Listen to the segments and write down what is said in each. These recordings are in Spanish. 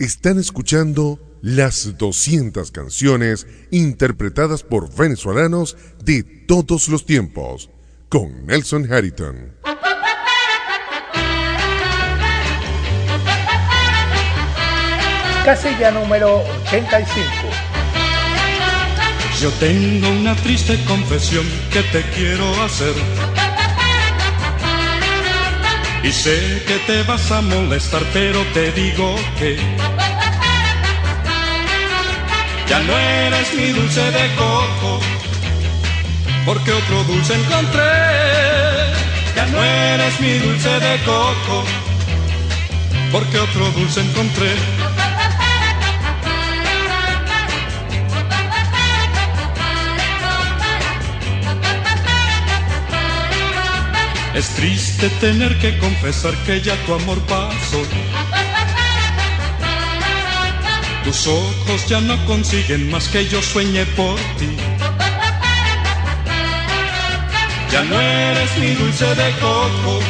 Están escuchando las 200 canciones interpretadas por venezolanos de todos los tiempos con Nelson Harrington. Casilla número 85. Yo tengo una triste confesión que te quiero hacer. Y sé que te vas a molestar, pero te digo que ya no eres mi dulce de coco, porque otro dulce encontré. Ya no eres mi dulce de coco, porque otro dulce encontré. Es triste tener que confesar que ya tu amor pasó tus ojos ya no consiguen más que yo sueñe por ti. Ya no eres mi dulce de coco,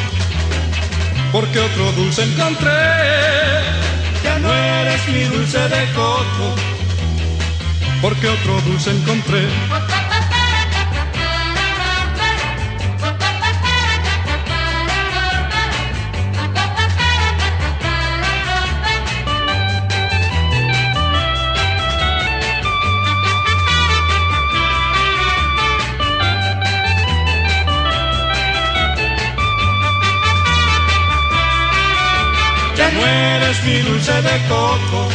porque otro dulce encontré. Ya no eres mi dulce de coco, porque otro dulce encontré. 'Es mi dulce de coco,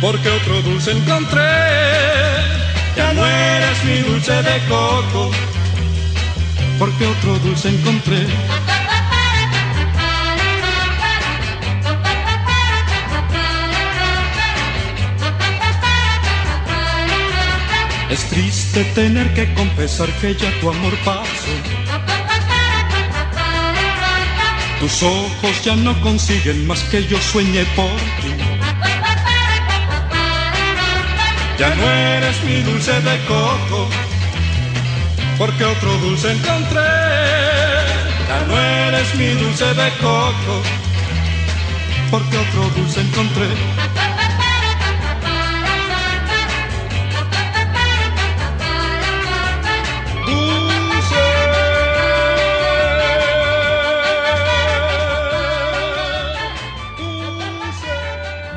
porque otro dulce encontré. Ya no eres mi dulce de coco, porque otro dulce encontré. Es triste tener que confesar que ya tu amor pasó tus ojos ya no consiguen más que yo sueñe por ti. Ya no eres mi dulce de coco, porque otro dulce encontré. Ya no eres mi dulce de coco, porque otro dulce encontré.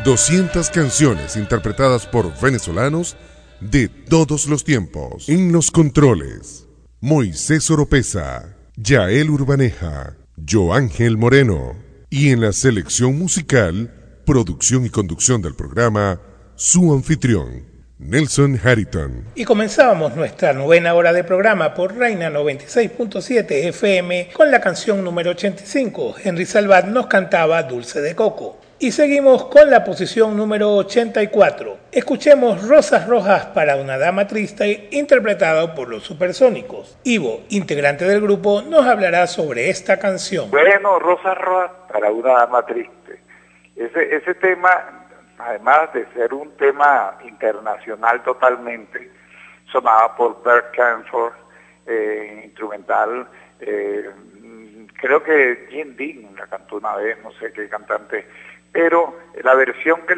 200 canciones interpretadas por venezolanos de todos los tiempos. En los controles, Moisés Oropesa, Yael Urbaneja, Joángel Moreno. Y en la selección musical, producción y conducción del programa, su anfitrión, Nelson Harrington. Y comenzábamos nuestra novena hora de programa por Reina 96.7 FM con la canción número 85. Henry Salvat nos cantaba Dulce de Coco. Y seguimos con la posición número 84. Escuchemos Rosas Rojas para una dama triste, interpretado por los Supersónicos. Ivo, integrante del grupo, nos hablará sobre esta canción. Bueno, Rosas Rojas para una dama triste. Ese, ese tema, además de ser un tema internacional totalmente, sonaba por Bert Canford, eh, instrumental. Eh, creo que Jim Dean la cantó una vez, no sé qué cantante pero la versión que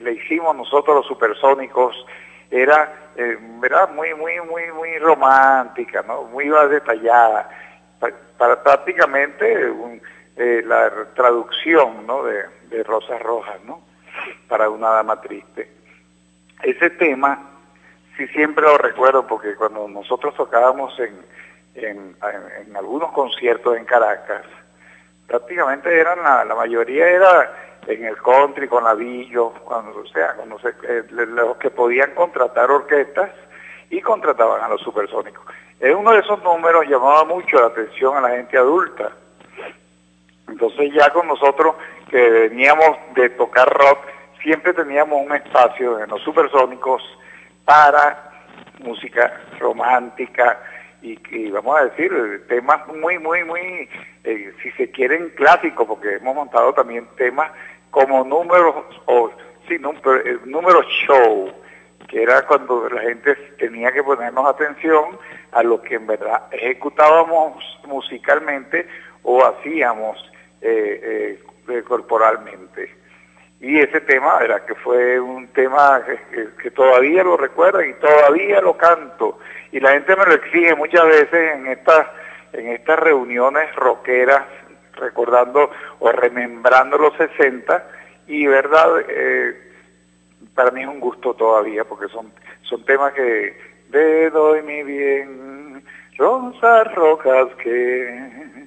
le, hicimos nosotros los supersónicos era eh, muy muy muy muy romántica no muy detallada. Para, prácticamente eh, la traducción ¿no? de, Rosas Rojas no para una dama triste. Ese tema sí siempre lo recuerdo porque cuando nosotros tocábamos en, en algunos conciertos en Caracas prácticamente eran la, mayoría era en el country con Avillo, cuando sea, cuando eh, los que podían contratar orquestas y contrataban a los supersónicos. En uno de esos números llamaba mucho la atención a la gente adulta. Entonces ya con nosotros que veníamos de tocar rock, siempre teníamos un espacio en los supersónicos para música romántica, y, vamos a decir, temas muy, muy, muy, eh, si se quieren clásicos, porque hemos montado también temas como números, o sí, eh, números show, que era cuando la gente tenía que ponernos atención a lo que en verdad ejecutábamos musicalmente o hacíamos eh, corporalmente. Y ese tema, ¿verdad? Que fue un tema que, todavía lo recuerdo y todavía lo canto. Y la gente me lo exige muchas veces en estas, en estas reuniones rockeras, recordando o remembrando los 60. Y verdad, eh, para mí es un gusto todavía, porque son, son temas que de doy mi bien, rosas rojas que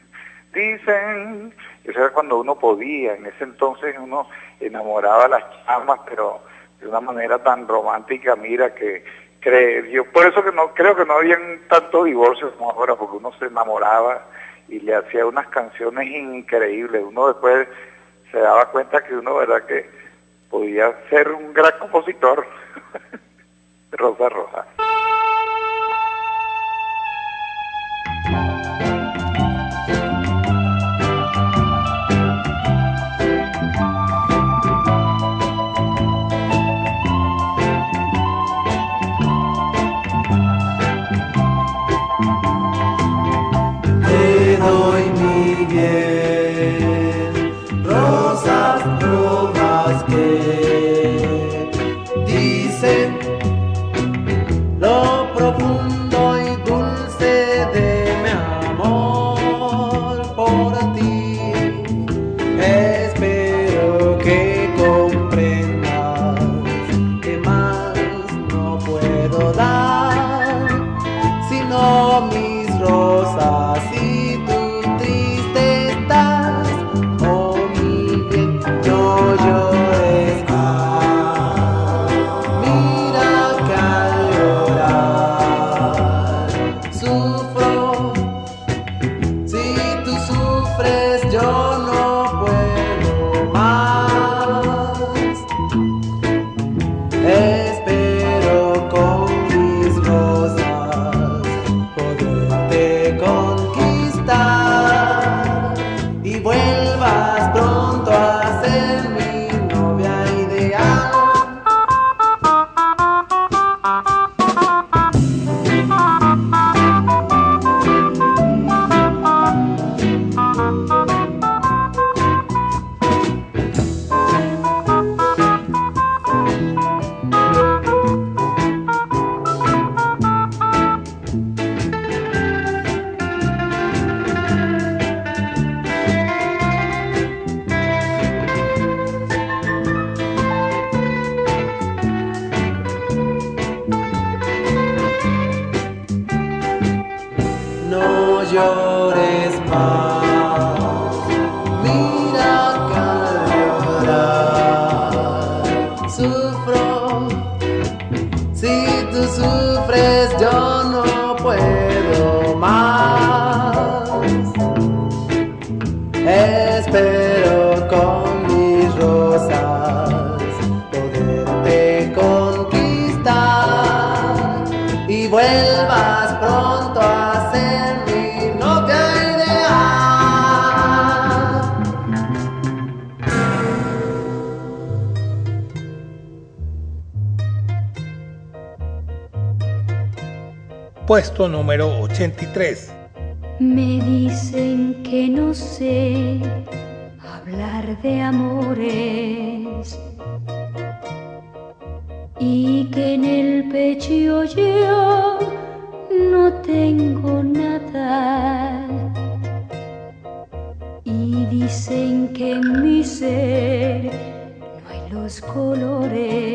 dicen, eso era cuando uno podía, en ese entonces uno enamoraba las chamas, pero de una manera tan romántica, mira que cree, yo por eso que no creo que no habían tantos divorcios como ahora, porque uno se enamoraba y le hacía unas canciones increíbles, uno después se daba cuenta que uno, verdad que podía ser un gran compositor, Rosa Roja. Puesto número 83. Me dicen que no sé hablar de amores y que en el pecho yo no tengo nada. Y dicen que en mi ser no hay los colores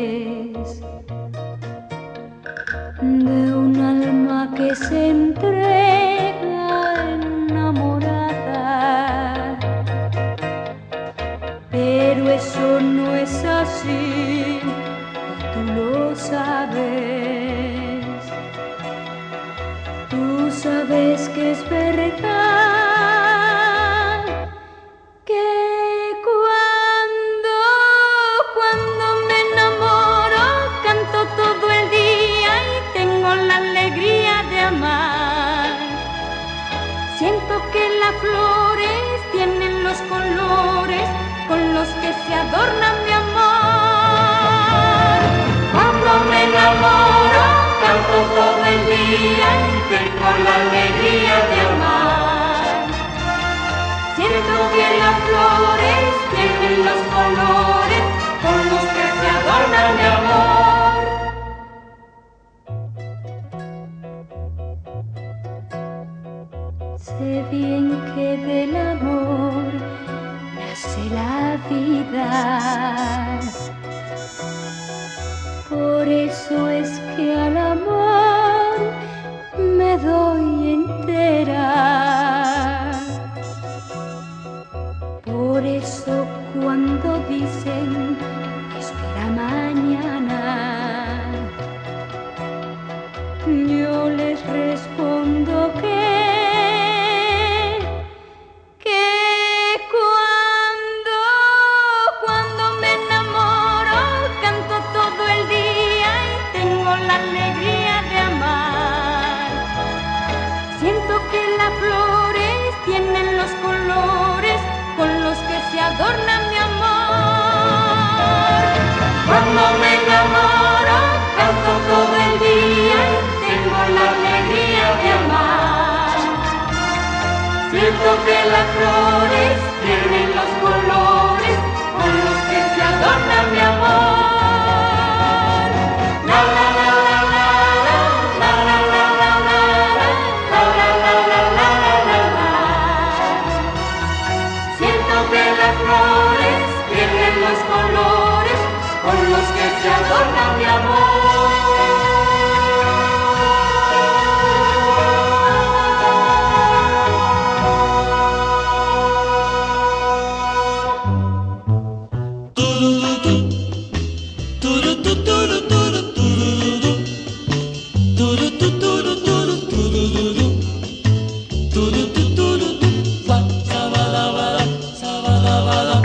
sois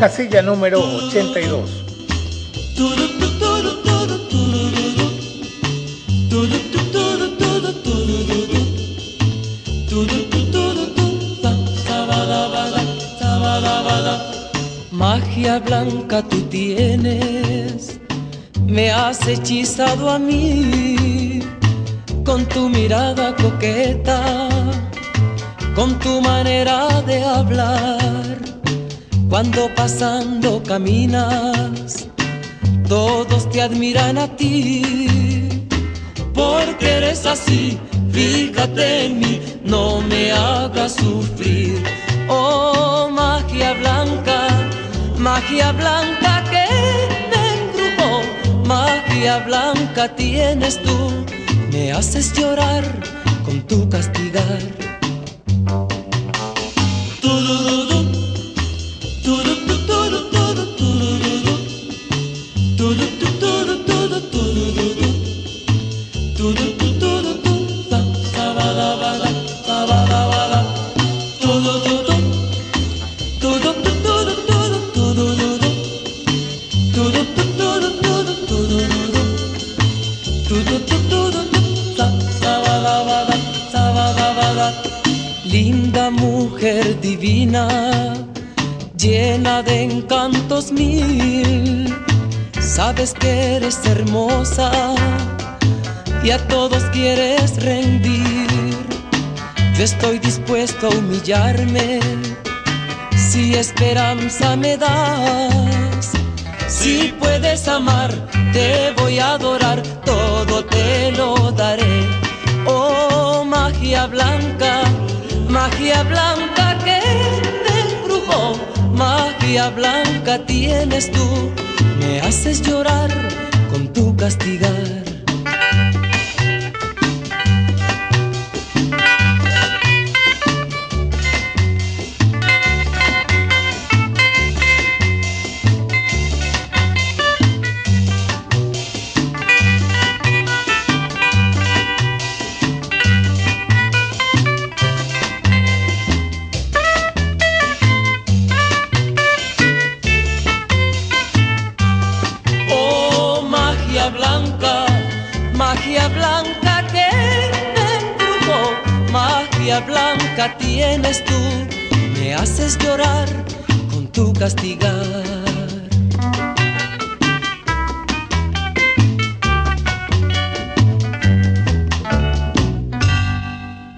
Casilla número 82. Magia blanca tú tienes, me has hechizado a mí con tu mirada coqueta, con tu manera de hablar. Cuando pasando caminas, todos te admiran a ti, porque eres así. Fíjate en mí, no me hagas sufrir. Oh, magia blanca, magia blanca que me embrujó, magia blanca tienes tú, me haces llorar con tu castigar. Si esperanza me das. Si puedes amar, te voy a adorar, todo te lo daré. Oh, magia blanca, magia blanca que me embrujó, magia blanca tienes tú, me haces llorar con tu castigar. Tienes tú, me haces llorar con tu castigar.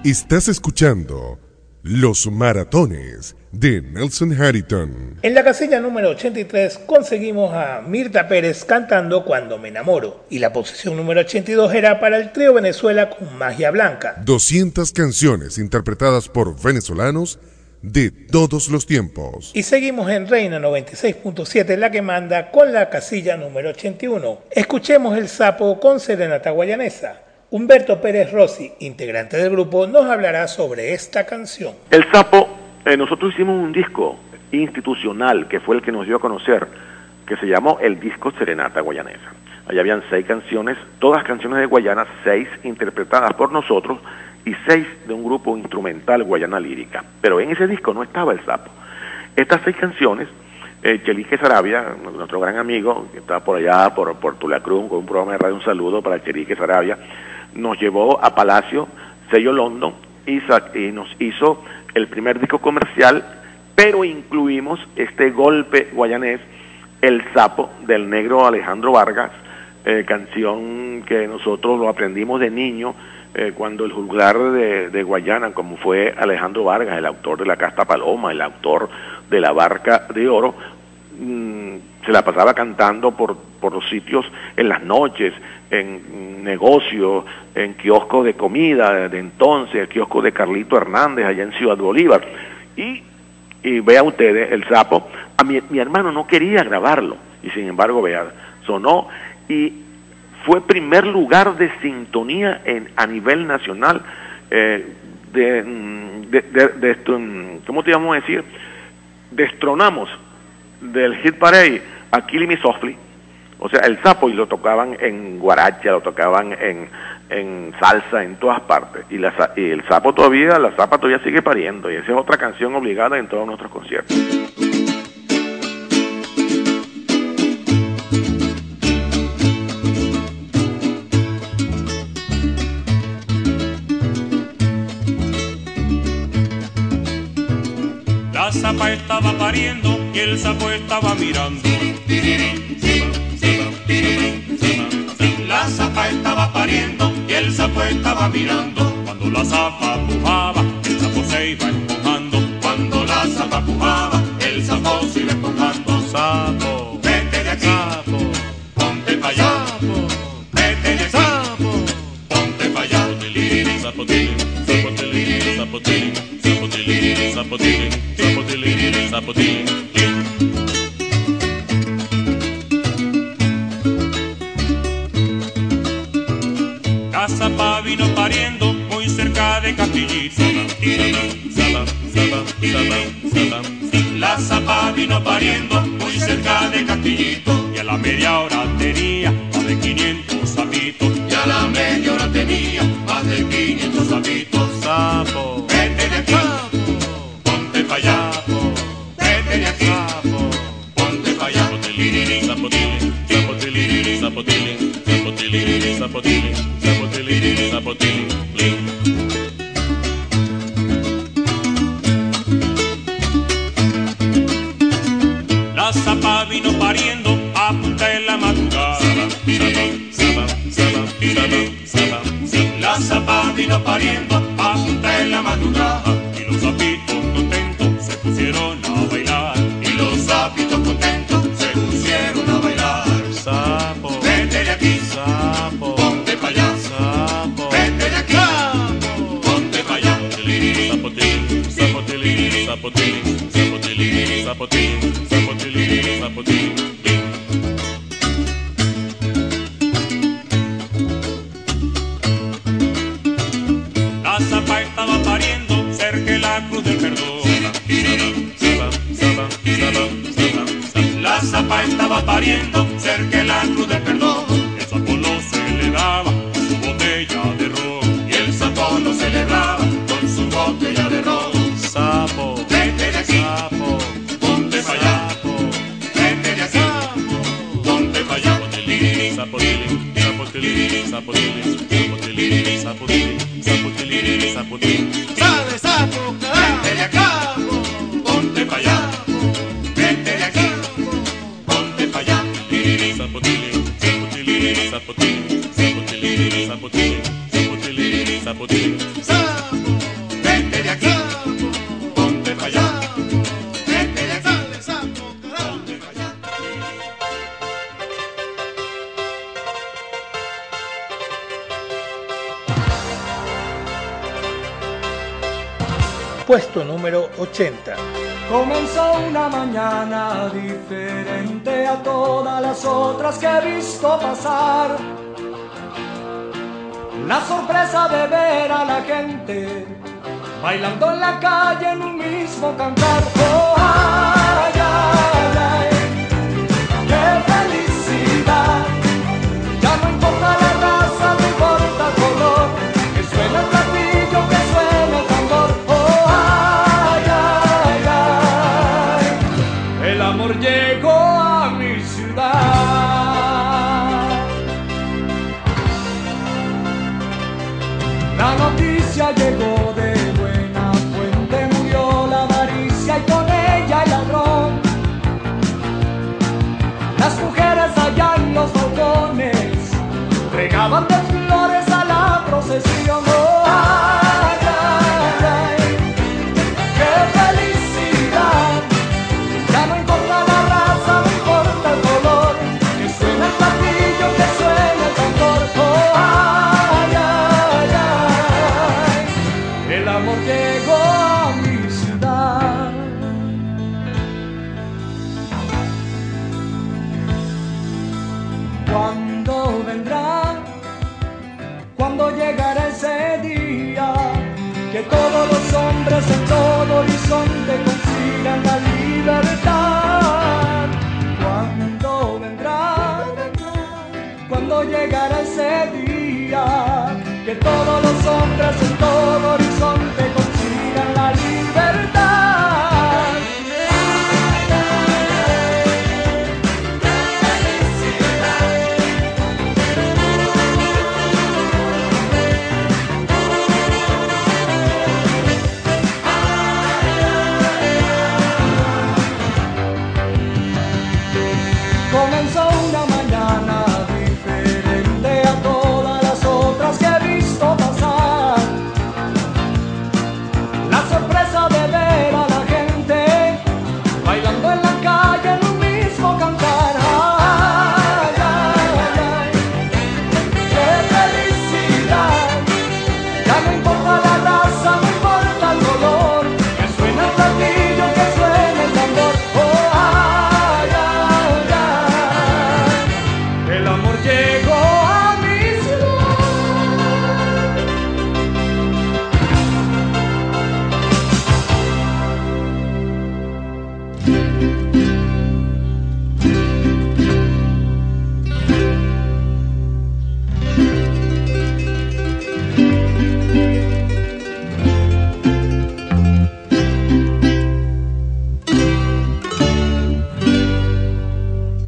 Estás escuchando Los Maratones de Nelson Harrington. En la casilla número 83 conseguimos a Mirta Pérez cantando Cuando me enamoro. Y la posición número 82 era para el trío Venezuela con Magia Blanca. 200 canciones interpretadas por venezolanos de todos los tiempos. Y seguimos en Reina 96.7, la que manda con la casilla número 81. Escuchemos el sapo con Serenata Guayanesa. Humberto Pérez Rossi, integrante del grupo, nos hablará sobre esta canción. El sapo, eh, nosotros hicimos un disco institucional que fue el que nos dio a conocer, que se llamó el disco Serenata Guayanesa. Allá habían seis canciones, todas canciones de Guayana, seis interpretadas por nosotros y seis de un grupo instrumental Guayana Lírica. Pero en ese disco no estaba el sapo. Estas seis canciones, eh, Chelique Sarabia, nuestro gran amigo, que está por allá, por, por Tulacruz, con un programa de radio, un saludo para Chelique Sarabia, nos llevó a Palacio, sello London, y nos hizo el primer disco comercial, pero incluimos este golpe guayanés, El Sapo, del negro Alejandro Vargas, eh, canción que nosotros lo aprendimos de niño, eh, cuando el juglar de, Guayana, como fue Alejandro Vargas, el autor de La Casta Paloma, el autor de La Barca de Oro, mmm, se la pasaba cantando por, por los sitios en las noches, en negocios, en kioscos de comida de entonces, el kiosco de Carlito Hernández allá en Ciudad Bolívar. Y, y vean ustedes, el sapo, a mi, mi hermano no quería grabarlo, y sin embargo, vean, sonó y fue primer lugar de sintonía en, a nivel nacional eh, de, de, de, de, esto, ¿cómo te vamos a decir? Destronamos del hit parade a Killing Me o sea, el sapo y lo tocaban en guaracha, lo tocaban en, en salsa, en todas partes. Y, la, y el sapo todavía, la zapa todavía sigue pariendo y esa es otra canción obligada en todos nuestros conciertos. La zapa estaba pariendo y el sapo estaba mirando. La zapa estaba pariendo y el sapo estaba mirando. Cuando la zapa pujaba, el sapo se iba empujando. Cuando la zapa pujaba, el sapo se iba empujando. Sapo, vete de aquí. Sapo, ponte pa' allá. Sapo, vete de aquí. Sapo, ponte pa' allá. Zapotilín, zapotilín, zapotilín, zapotilín, zapotilín, zapotilín, zapotilín. De Castillito. La zapa vino pariendo muy cerca de Castillito. Y a la media hora pariendo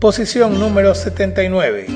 Posición número 79.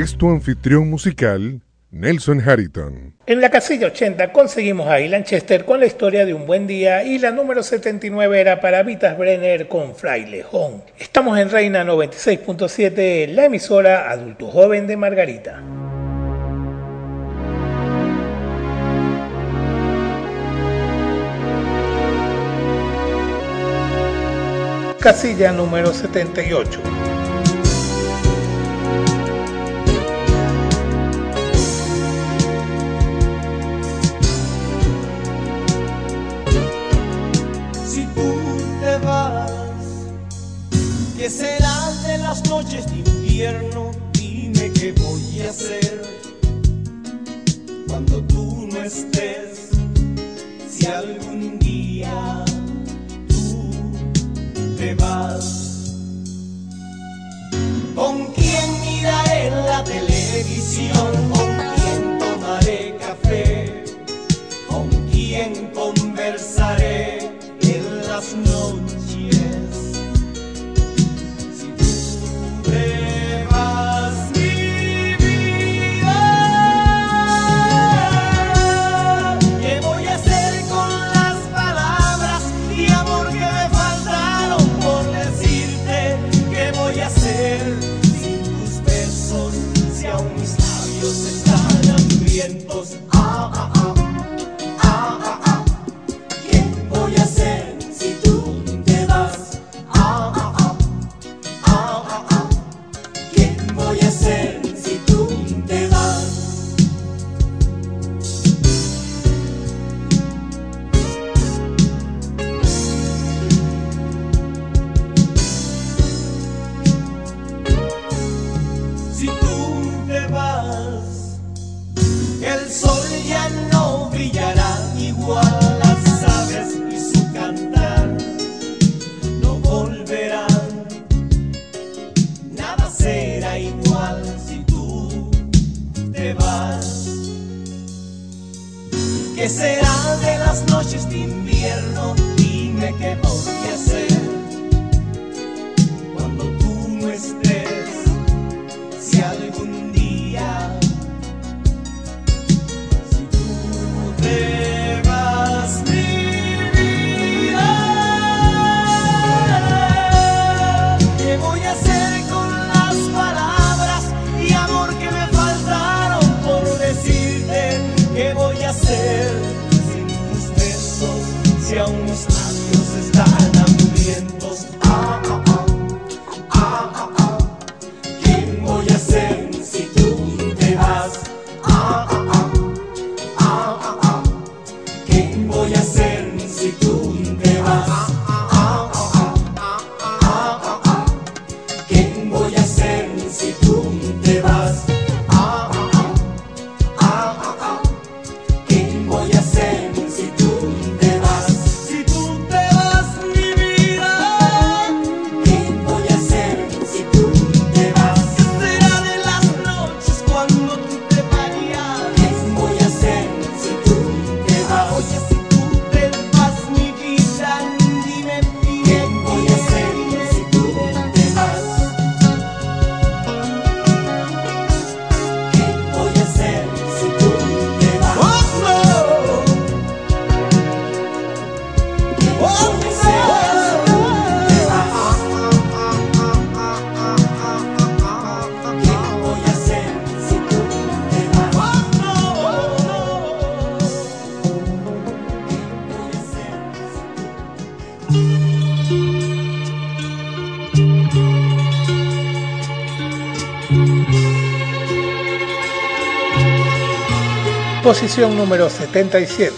es tu anfitrión musical, Nelson Harrington. En la casilla 80 conseguimos a Ilan Chester con la historia de un buen día y la número 79 era para Vitas Brenner con Fray Lejón. Estamos en Reina 96.7, la emisora Adulto Joven de Margarita. Casilla número 78. noches de invierno, dime qué voy a hacer cuando tú no estés. Si algún día tú te vas, ¿con quién miraré la televisión? te vas. ¿Qué será de las noches de invierno? Dime que podría ser. Posición número 77.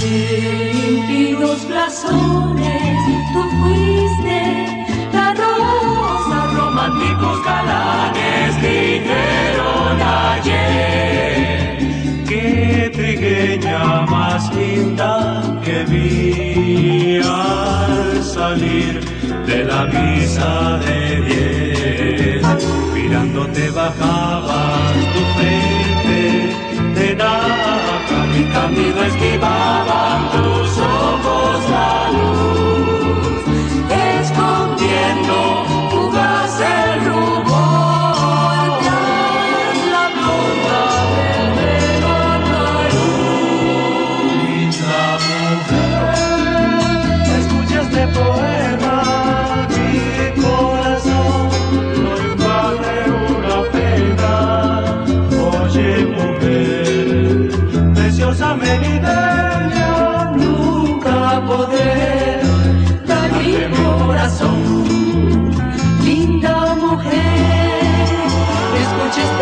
De limpios blasones, tú fuiste la rosa, románticos galanes dijeron ayer. Qué trigueña más linda que vi al salir de la misa de camino es que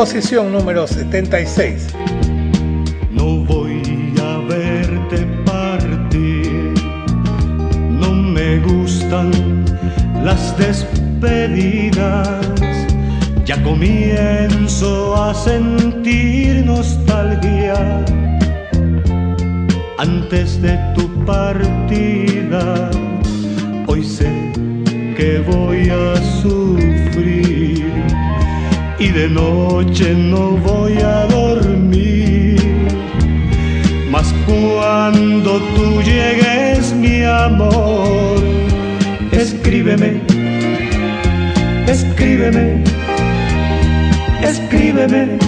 Posición número 76. No voy a verte partir, no me gustan las despedidas, ya comienzo a sentir nostalgia antes de tu partida. Hoy sé que voy a sufrir de noche no voy a dormir. Mas cuando tú llegues, mi amor, escríbeme, escríbeme, escríbeme.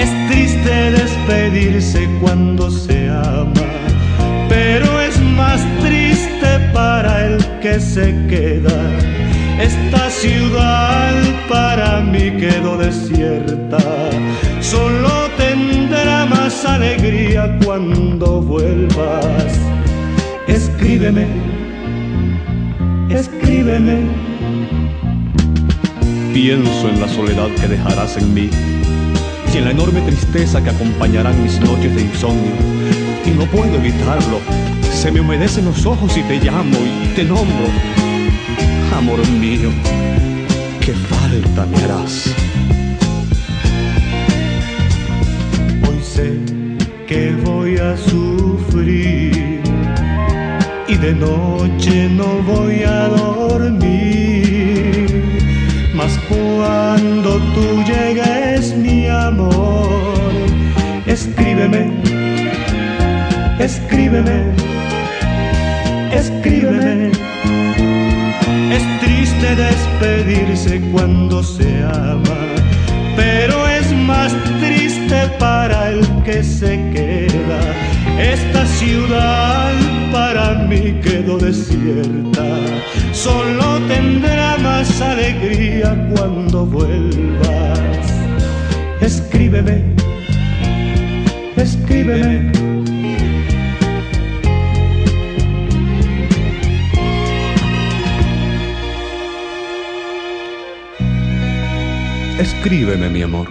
Es triste despedirse cuando se ama, pero es más triste para el que se queda. Esta ciudad para mí quedó desierta, solo tendrá más alegría cuando vuelvas. Escríbeme, escríbeme. Pienso en la soledad que dejarás en mí y en la enorme tristeza que acompañarán mis noches de insomnio. Y no puedo evitarlo. Se me humedecen los ojos y te llamo y te nombro. Amor mío, qué falta me harás. Hoy sé que voy a sufrir y de noche no voy a dormir. Mas cuando tú llegues, mi amor, escríbeme, escríbeme, escríbeme. Triste despedirse cuando se ama, pero es más triste para el que se queda. Esta ciudad para mí quedó desierta, solo tendrá más alegría cuando vuelvas. Escríbeme, escríbeme. Escríbeme, mi amor.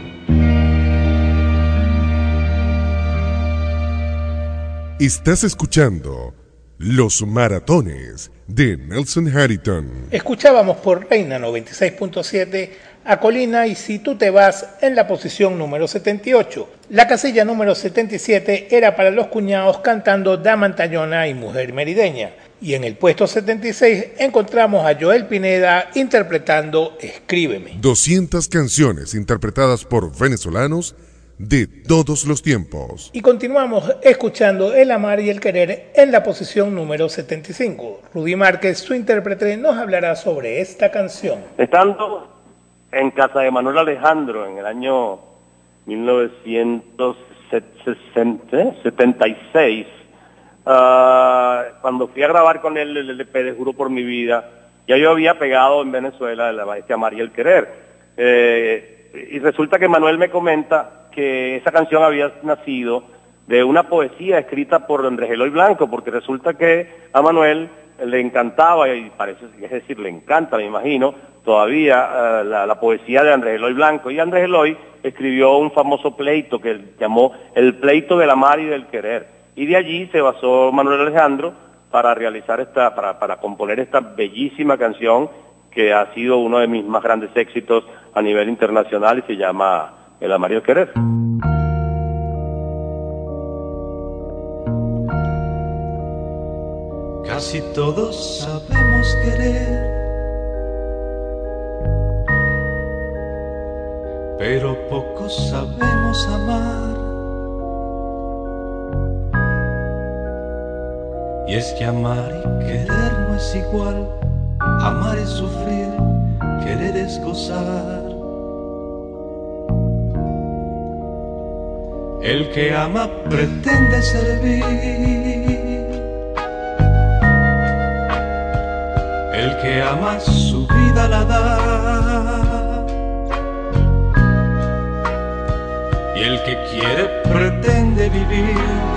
Estás escuchando Los Maratones de Nelson Harrington. Escuchábamos por Reina 96.7 a Colina y Si tú te vas en la posición número 78. La casilla número 77 era para los cuñados cantando Dama Antañona y Mujer Merideña. Y en el puesto 76 encontramos a Joel Pineda interpretando Escríbeme. 200 canciones interpretadas por venezolanos de todos los tiempos. Y continuamos escuchando El Amar y el Querer en la posición número 75. Rudy Márquez, su intérprete, nos hablará sobre esta canción. Estando en casa de Manuel Alejandro en el año 1976, ah, cuando fui a grabar con él el LP de Juro por mi vida, ya yo había pegado en Venezuela la maestra María el Querer. Eh, y resulta que Manuel me comenta que esa canción había nacido de una poesía escrita por Andrés Eloy Blanco, porque resulta que a Manuel le encantaba, y parece, es decir, le encanta, me imagino, todavía eh, la, poesía de Andrés Eloy Blanco. Y Andrés Eloy escribió un famoso pleito que llamó El pleito del amar y del querer. Y de allí se basó Manuel Alejandro para realizar esta, para, para componer esta bellísima canción que ha sido uno de mis más grandes éxitos a nivel internacional y se llama El amar y el querer. Casi todos sabemos querer, pero pocos sabemos amar. Y es que amar y querer no es igual, amar es sufrir, querer es gozar. El que ama pretende servir. El que ama su vida la da. Y el que quiere pretende vivir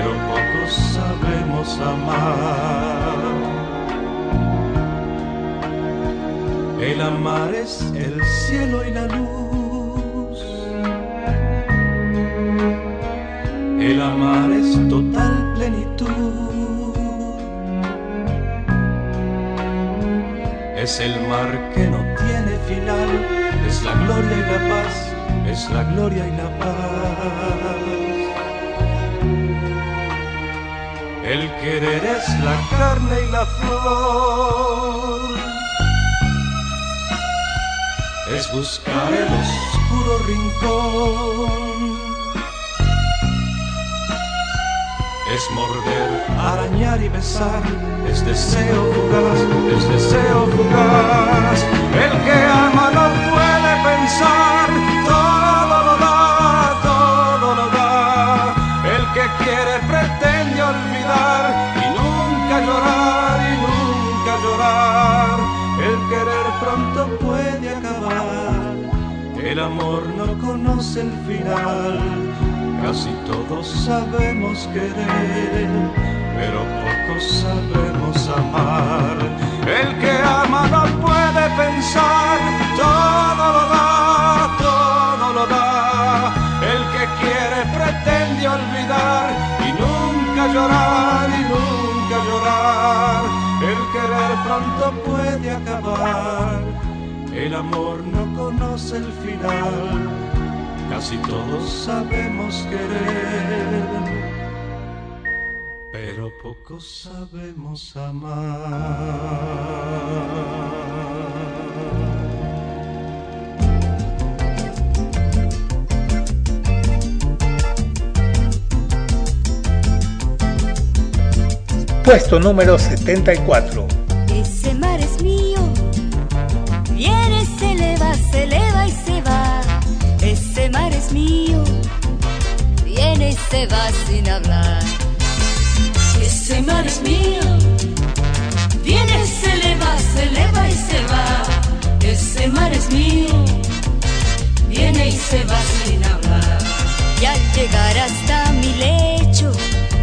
pero pocos sabemos amar. El amar es el cielo y la luz. El amar es total plenitud. Es el mar que no tiene final, es la gloria y la paz, es la gloria y la paz. El querer es la carne y la flor. Es buscar el oscuro rincón. Es morder, arañar y besar, es deseo fugaz, es deseo fugaz. El que ama no puede pensar, amor no conoce el final. Casi todos sabemos querer, pero pocos sabemos amar. El que ama no puede pensar, todo lo da, todo lo da. El que quiere pretende olvidar y nunca llorar y nunca llorar. El querer pronto puede acabar, el amor no conoce el final. Casi todos sabemos querer, pero pocos sabemos amar. Puesto número 74. Ese mar es mío, viene y se va sin hablar. Ese mar es mío, viene, se eleva, se eleva y se va. Ese mar es mío, viene y se va sin hablar. Y al llegar hasta mi lecho,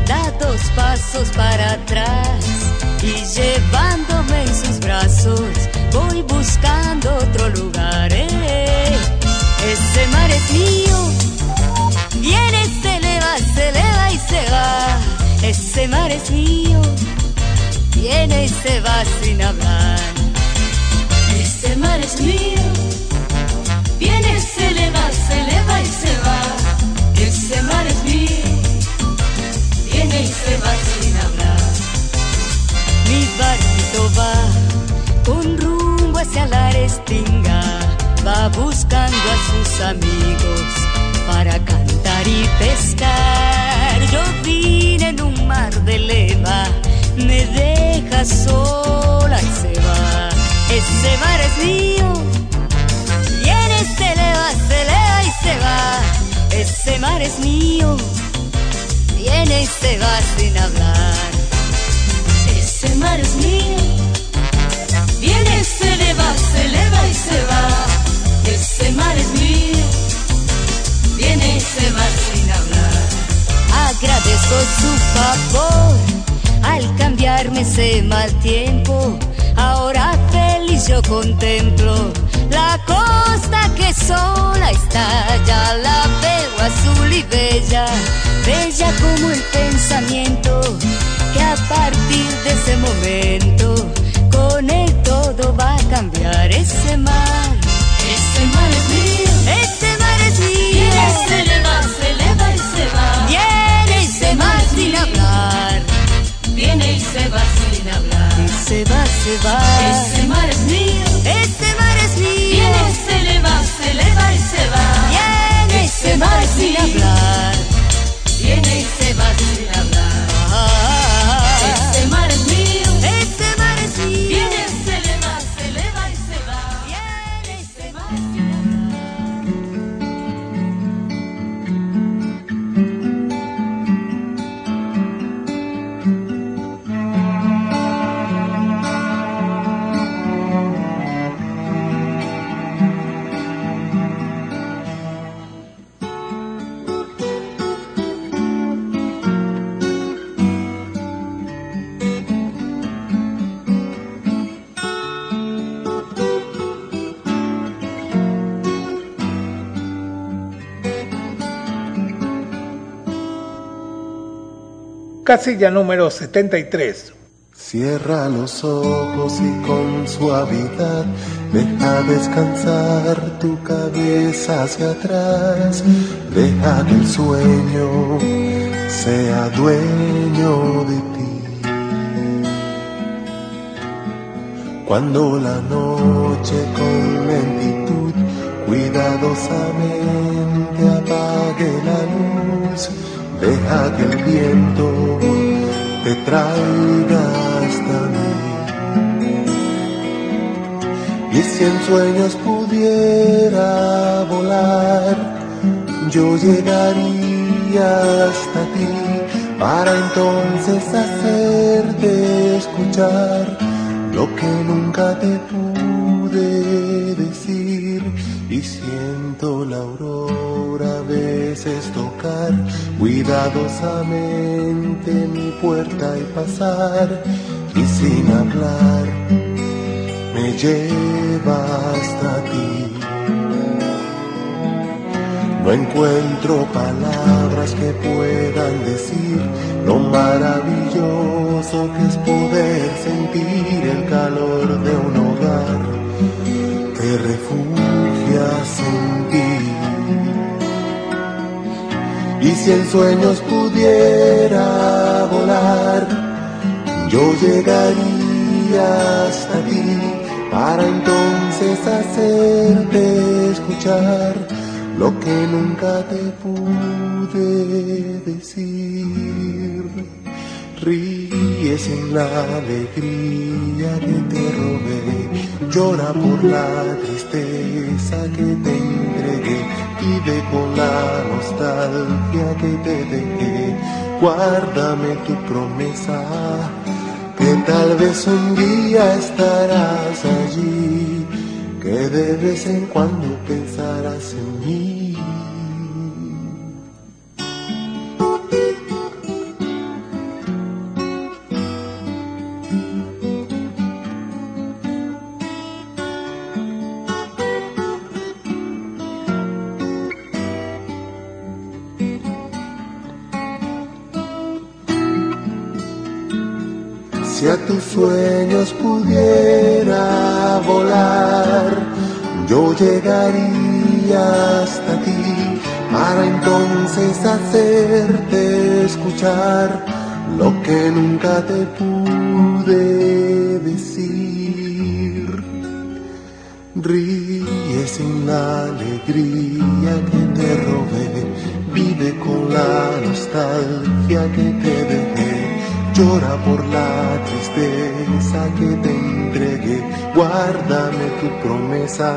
da dos pasos para atrás. Y llevándome en sus brazos, voy buscando otro lugar. eh. Ese mar es mío, viene, eleva, se eleva y se va. Ese mar es mío, viene y se va sin hablar. Ese mar es mío, viene, se eleva, se eleva y se va. Ese mar es mío, viene y se va sin hablar. Mi barquito va con rumbo hacia la restinga, va buscando a sus amigos para cantar y pescar. Yo vine en un mar de leva, me deja sola y se va. Ese mar es mío, viene, se eleva, se eleva y se va. Ese mar es mío, viene y se va sin hablar. Ese mar es mío, viene, se eleva, se eleva y se va. Ese mar es mío, Agradezco su favor al cambiarme ese mal tiempo. Ahora feliz yo contemplo la costa que sola está. Ya la veo azul y bella, bella como el pensamiento que a partir de ese momento con él todo va a cambiar ese mar. Ese mar es mío, Ese mar es mío. viene, hablar. Viene y se va sin hablar. Y se va, se va. Ese mar es mío, Ese mar es mío. viene, se eleva, se eleva y se va. Viene y se va sin hablar. Viene y se va sin hablar. Casilla número 73. Cierra los ojos y con suavidad deja descansar tu cabeza hacia atrás. Deja que el sueño sea dueño de ti. Cuando la noche con lentitud cuidadosamente apague la luz, deja que el viento te traiga hasta mí. Y si en sueños pudiera volar, yo llegaría hasta ti para entonces hacerte escuchar lo que nunca te pude. Y siento la aurora veces tocar cuidadosamente mi puerta y pasar y sin hablar me lleva hasta ti. No encuentro palabras que puedan decir lo maravilloso que es poder sentir el calor de un hogar. Te en ti. Y si en sueños pudiera volar, yo llegaría hasta ti para entonces hacerte escuchar lo que nunca te pude decir. Ríes en la alegría que te robé, llora por la tristeza que te entregué, vive con la nostalgia que te dejé, guárdame tu promesa, que tal vez un día estarás allí, que de vez en cuando pensarás en mí. Sueños pudiera volar, yo llegaría hasta ti para entonces hacerte escuchar lo que nunca te pude decir. Ríe sin la alegría que te robé, vive con la nostalgia que te dejé, llora por la que te entregué, guárdame tu promesa,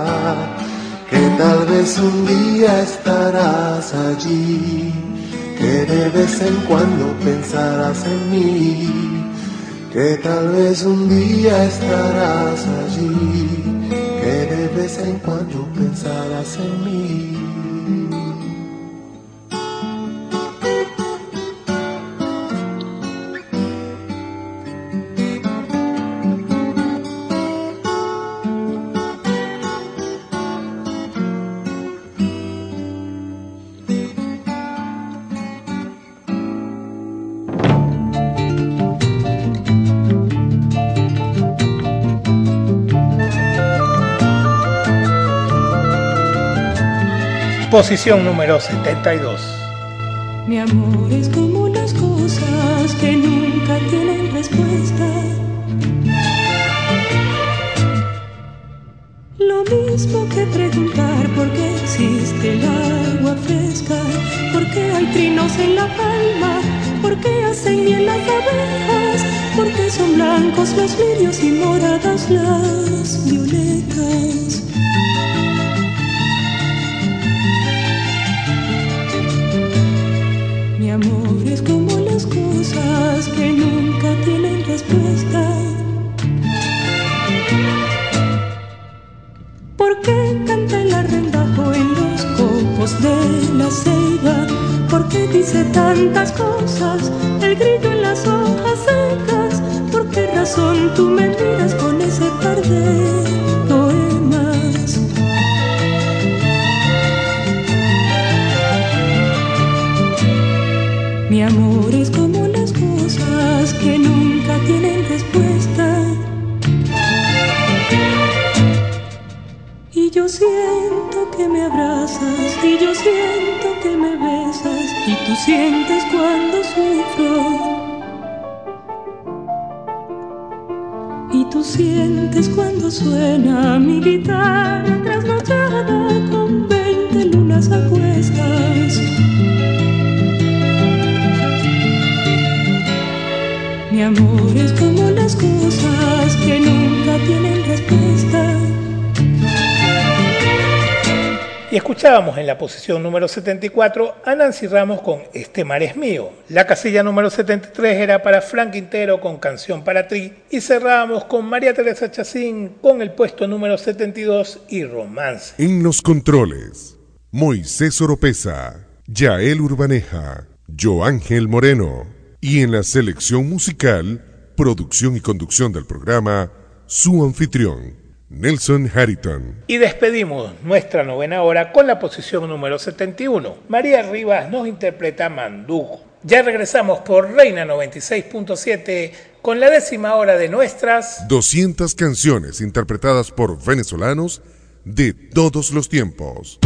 que tal vez un día estarás allí, que de vez en cuando pensarás en mí, que tal vez un día estarás allí, que de vez en cuando pensarás en mí. Posición número 72. Mi amor es como las cosas que nunca tienen respuesta. Lo mismo que preguntar por qué existe el agua fresca, por qué hay trinos en la palma, por qué hacen miel las abejas, por qué son blancos los lirios y moradas las violetas. Tantas cosas el grillo en las hojas secas? ¿Por qué razón tú me miras con ese par amor es como las cosas que nunca tienen respuesta. Y escuchábamos en la posición número 74 a Nancy Ramos con Este mar es mío. La casilla número 73 era para Frank Quintero con Canción para ti. Y cerrábamos con María Teresa Chacín con el puesto número 72 y Romance. En los controles, Moisés Oropesa, Yael Urbaneja, Joángel Moreno. Y en la selección musical, producción y conducción del programa, su anfitrión, Nelson Harrington. Y despedimos nuestra novena hora con la posición número 71. María Rivas nos interpreta Manduco. Ya regresamos por Reina 96.7 con la décima hora de nuestras 200 canciones interpretadas por venezolanos de todos los tiempos.